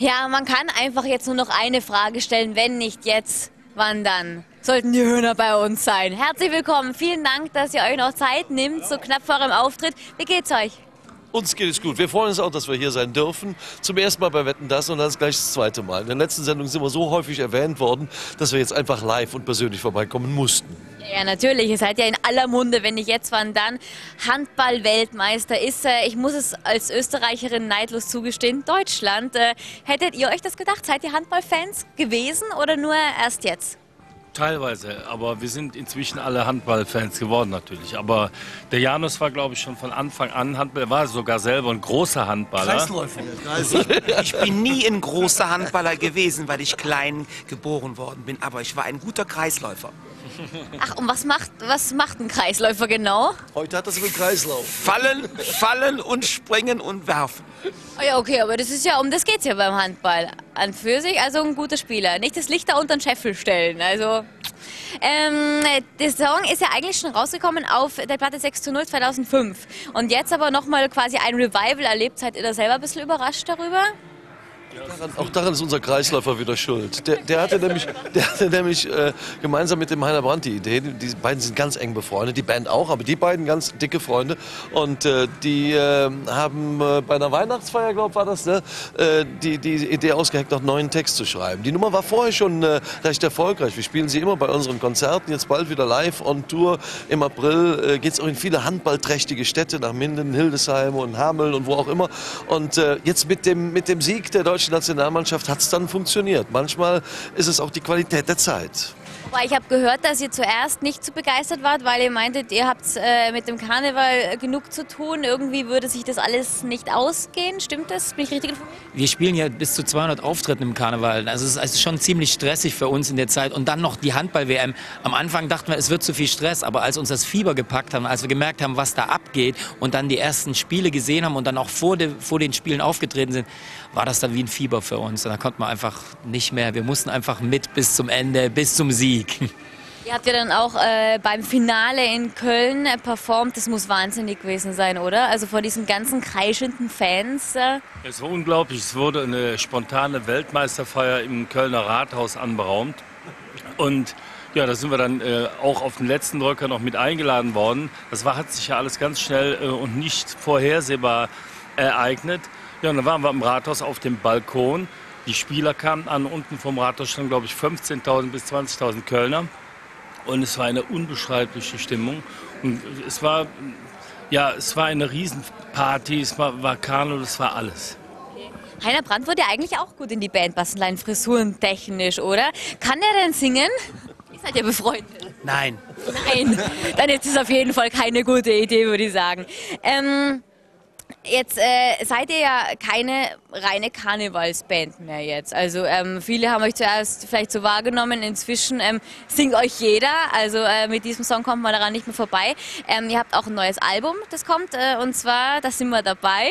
Ja, man kann einfach jetzt nur noch eine Frage stellen, wenn nicht jetzt, wann dann? Sollten die Hühner bei uns sein. Herzlich willkommen, vielen Dank, dass ihr euch noch Zeit nimmt, so knapp vor eurem Auftritt. Wie geht's euch? Uns geht es gut. Wir freuen uns auch, dass wir hier sein dürfen. Zum ersten Mal bei Wetten das und dann gleich das zweite Mal. In der letzten Sendung sind wir so häufig erwähnt worden, dass wir jetzt einfach live und persönlich vorbeikommen mussten. Ja, natürlich. Ihr seid ja in aller Munde, wenn nicht jetzt, wann dann. Handball-Weltmeister ist, äh, ich muss es als Österreicherin neidlos zugestehen, Deutschland. Äh, hättet ihr euch das gedacht? Seid ihr Handballfans gewesen oder nur erst jetzt? Teilweise, aber wir sind inzwischen alle Handballfans geworden natürlich. Aber der Janus war, glaube ich, schon von Anfang an Handball, er war sogar selber ein großer Handballer. Kreisläufer. Ich bin nie ein großer Handballer gewesen, weil ich klein geboren worden bin. Aber ich war ein guter Kreisläufer. Ach, und was macht, was macht ein Kreisläufer genau? Heute hat das mit Kreislauf. Fallen, fallen und springen und werfen. Oh ja, okay, aber das ist ja, um das geht's ja beim Handball. An für sich, also ein guter Spieler. Nicht das Licht da unter den Scheffel stellen. Also, ähm, der Song ist ja eigentlich schon rausgekommen auf der Platte 6 zu 0 2005. Und jetzt aber nochmal quasi ein Revival erlebt. Seid ihr da selber ein bisschen überrascht darüber? Daran, auch daran ist unser Kreisläufer wieder schuld. Der, der hatte nämlich, der hatte nämlich äh, gemeinsam mit dem Heiner Brandt die Idee. Die, beiden sind ganz eng befreundet, die Band auch, aber die beiden ganz dicke Freunde. Und äh, die äh, haben äh, bei einer Weihnachtsfeier, glaube ich, war das, ne, äh, die, die Idee ausgeheckt, noch neuen Text zu schreiben. Die Nummer war vorher schon äh, recht erfolgreich. Wir spielen sie immer bei unseren Konzerten, jetzt bald wieder live on Tour. Im April äh, geht es auch in viele handballträchtige Städte, nach Minden, Hildesheim und Hameln und wo auch immer. Und jetzt mit dem, mit dem Sieg der deutschen Nationalmannschaft hat es dann funktioniert. Manchmal ist es auch die Qualität der Zeit. Aber ich habe gehört, dass ihr zuerst nicht so begeistert wart, weil ihr meintet, ihr habt äh, mit dem Karneval genug zu tun. Irgendwie würde sich das alles nicht ausgehen. Stimmt das? Bin ich richtig informiert? Wir spielen ja bis zu 200 Auftritten im Karneval. Also es ist, ist schon ziemlich stressig für uns in der Zeit. Und dann noch die Handball-WM. Am Anfang dachten wir, es wird zu viel Stress. Aber als uns das Fieber gepackt haben, als wir gemerkt haben, was da abgeht und dann die ersten Spiele gesehen haben und dann auch vor, de, vor den Spielen aufgetreten sind, war das dann wie ein Fieber für uns. Und da konnte man einfach nicht mehr. Wir mussten einfach mit bis zum Ende, bis zum Sieg. Ihr habt ja dann auch äh, beim Finale in Köln äh, performt. Das muss wahnsinnig gewesen sein, oder? Also vor diesen ganzen kreischenden Fans. Äh. Es war unglaublich. Es wurde eine spontane Weltmeisterfeier im Kölner Rathaus anberaumt. Und ja, da sind wir dann äh, auch auf den letzten Drücker noch mit eingeladen worden. Das war, hat sich ja alles ganz schnell äh, und nicht vorhersehbar ereignet. Ja, und dann waren wir im Rathaus auf dem Balkon. Die Spieler kamen an, unten vom Rathaus standen, glaube ich, 15.000 bis 20.000 Kölner. Und es war eine unbeschreibliche Stimmung. Und es war, ja, es war eine Riesenparty, es war, war Karneval, es war alles. Heiner Brandt wurde ja eigentlich auch gut in die Band passen, allein Frisuren technisch, oder? Kann er denn singen? Ihr seid ja befreundet. Nein. Nein, dann ist es auf jeden Fall keine gute Idee, würde ich sagen. Ähm, Jetzt äh, seid ihr ja keine reine Karnevalsband mehr jetzt. Also ähm, viele haben euch zuerst vielleicht so wahrgenommen. Inzwischen ähm, singt euch jeder. Also äh, mit diesem Song kommt man daran nicht mehr vorbei. Ähm, ihr habt auch ein neues Album, das kommt. Äh, und zwar, da sind wir dabei.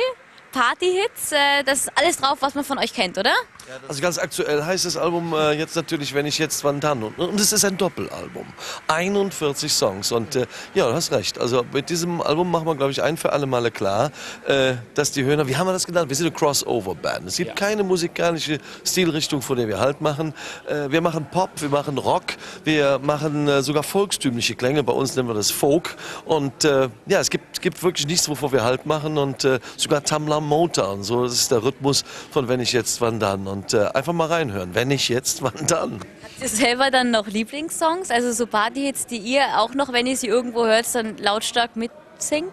Partyhits, äh, das ist alles drauf, was man von euch kennt, oder? Also ganz aktuell heißt das Album äh, jetzt natürlich, wenn ich jetzt wann dann. Und, und es ist ein Doppelalbum. 41 Songs. Und äh, ja, du hast recht. Also mit diesem Album machen wir, glaube ich, ein für alle Male klar, äh, dass die Höhner, wie haben wir das genannt? Wir sind eine Crossover-Band. Es gibt ja. keine musikalische Stilrichtung, vor der wir halt machen. Äh, wir machen Pop, wir machen Rock, wir machen äh, sogar volkstümliche Klänge. Bei uns nennen wir das Folk. Und äh, ja, es gibt, gibt wirklich nichts, wovor wir halt machen. Und sogar Tamla Motown. So, das ist der Rhythmus von wenn ich jetzt wann dann. Und äh, einfach mal reinhören. Wenn nicht jetzt, wann dann? Habt ihr selber dann noch Lieblingssongs? Also so Partyhits, die ihr auch noch, wenn ihr sie irgendwo hört, dann lautstark mitsingt?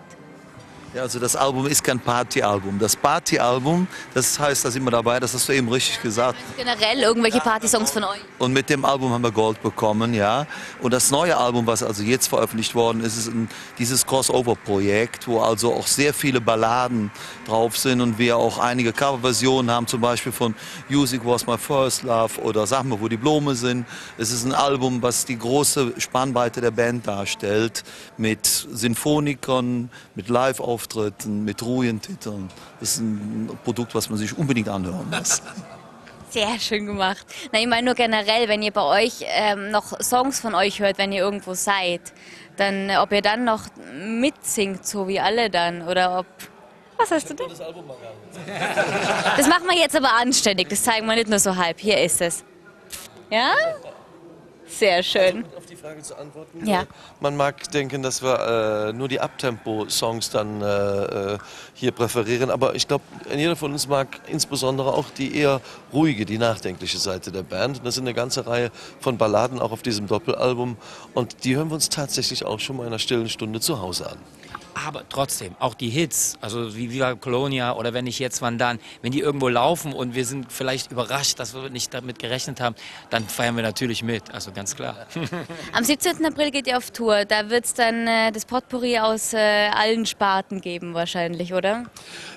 Ja, also das Album ist kein Partyalbum. Das Partyalbum, das heißt das immer dabei, das hast du eben richtig gesagt. Generell irgendwelche Partysongs von euch. Und mit dem Album haben wir Gold bekommen, ja. Und das neue Album, was also jetzt veröffentlicht worden ist, ist ein, dieses Crossover-Projekt, wo also auch sehr viele Balladen drauf sind und wir auch einige Coverversionen haben, zum Beispiel von Music Was My First Love oder Sag mal, wo die Blume sind. Es ist ein Album, was die große Spannweite der Band darstellt, mit Sinfonikern, mit Live-Aufnahmen Auftritten, mit ruhigen Titeln. Das ist ein Produkt, was man sich unbedingt anhören muss. Sehr schön gemacht. Na, ich meine nur generell, wenn ihr bei euch ähm, noch Songs von euch hört, wenn ihr irgendwo seid, dann ob ihr dann noch mitsingt, so wie alle dann, oder ob Was hast du denn? Das machen wir jetzt aber anständig. Das zeigen wir nicht nur so halb. Hier ist es. Ja? Sehr schön. Auf die Frage zu antworten. Ja. Man mag denken, dass wir äh, nur die Abtempo-Songs dann äh, äh, hier präferieren, aber ich glaube, jeder von uns mag insbesondere auch die eher ruhige, die nachdenkliche Seite der Band. Und das sind eine ganze Reihe von Balladen auch auf diesem Doppelalbum und die hören wir uns tatsächlich auch schon mal in einer stillen Stunde zu Hause an. Aber trotzdem, auch die Hits, also wie Viva Colonia oder wenn nicht jetzt, wann dann, wenn die irgendwo laufen und wir sind vielleicht überrascht, dass wir nicht damit gerechnet haben, dann feiern wir natürlich mit, also ganz klar. Am 17. April geht ihr auf Tour. Da wird es dann äh, das Potpourri aus äh, allen Sparten geben wahrscheinlich, oder?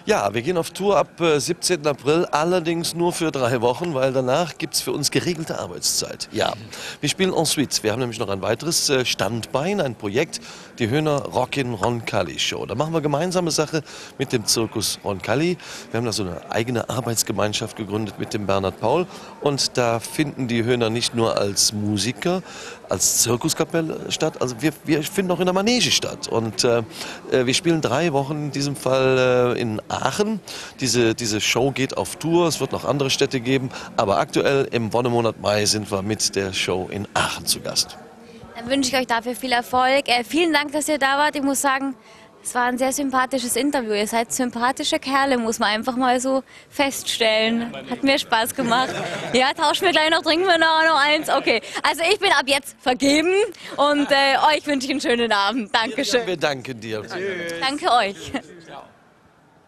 Ja, wir gehen auf Tour ab äh, 17. April, allerdings nur für drei Wochen, weil danach gibt es für uns geregelte Arbeitszeit. Ja, wir spielen ensuite. Wir haben nämlich noch ein weiteres äh, Standbein, ein Projekt, die Höhner Rockin' Roncalli Show. Da machen wir gemeinsame Sache mit dem Zirkus Roncalli. Wir haben da so eine eigene Arbeitsgemeinschaft gegründet mit dem Bernhard Paul und da finden die Höhner nicht nur als Musiker, als Zirkuskapelle statt, also wir, wir finden auch in der Manege statt. Und äh, äh, wir spielen drei Wochen in diesem Fall äh, in Aachen. Diese, diese Show geht auf Tour, es wird noch andere Städte geben, aber aktuell im Wonnemonat Mai sind wir mit der Show in Aachen zu Gast. Dann wünsche ich euch dafür viel Erfolg. Äh, vielen Dank, dass ihr da wart. Ich muss sagen, es war ein sehr sympathisches Interview. Ihr seid sympathische Kerle, muss man einfach mal so feststellen. Hat mir Spaß gemacht. Ja, tauschen wir gleich noch, trinken wir noch, noch eins. Okay, also ich bin ab jetzt vergeben und äh, euch wünsche ich einen schönen Abend. Dankeschön. Wir danken dir. Danke euch.